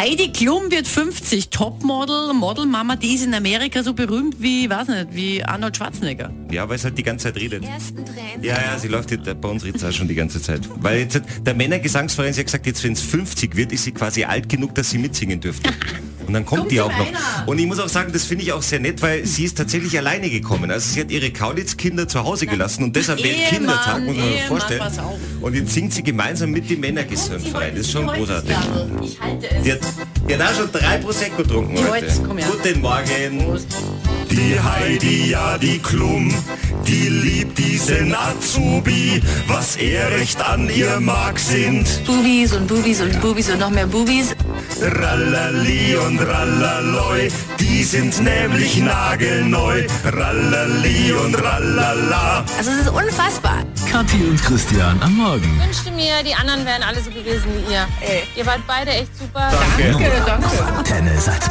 Heidi Klum wird 50, Topmodel, Modelmama, die ist in Amerika so berühmt wie, weiß nicht, wie Arnold Schwarzenegger. Ja, weil es halt die ganze Zeit redet. Ja, ja, sie läuft jetzt, bei uns redet sie auch schon die ganze Zeit. Weil jetzt hat der Männergesangsverein, sie hat gesagt, jetzt wenn es 50 wird, ist sie quasi alt genug, dass sie mitsingen dürfte. Und dann kommt Kommt die auch noch. meiner. Und ich muss auch sagen, das finde ich auch sehr nett, weil sie ist tatsächlich alleine gekommen. Also sie hat ihre Kaulitz-Kinder zu Hause gelassen und deshalb Ehemann, Weltkindertag, muss man sich vorstellen. Und jetzt singt sie gemeinsam mit dem Männergesangsverein. Das ist schon großartig. Ich halte es. Die hat, die hat auch schon drei Prosecco getrunken heute. Jetzt, komm her. Guten Morgen. Die Heidi, ja die Klum, die liebt diesen Azubi. Was er recht an ihr mag sind Bubis und Bubis und Bubis und noch mehr Bubis. Rallali und Rallaloi. Die sind nämlich nagelneu. Rallali und Rallala. Also es ist unfassbar. Kathi und Christian am Morgen. wünschte mir, die anderen wären alle so gewesen wie ihr. Ihr wart beide echt super. Danke. Danke, danke. Antenne Sat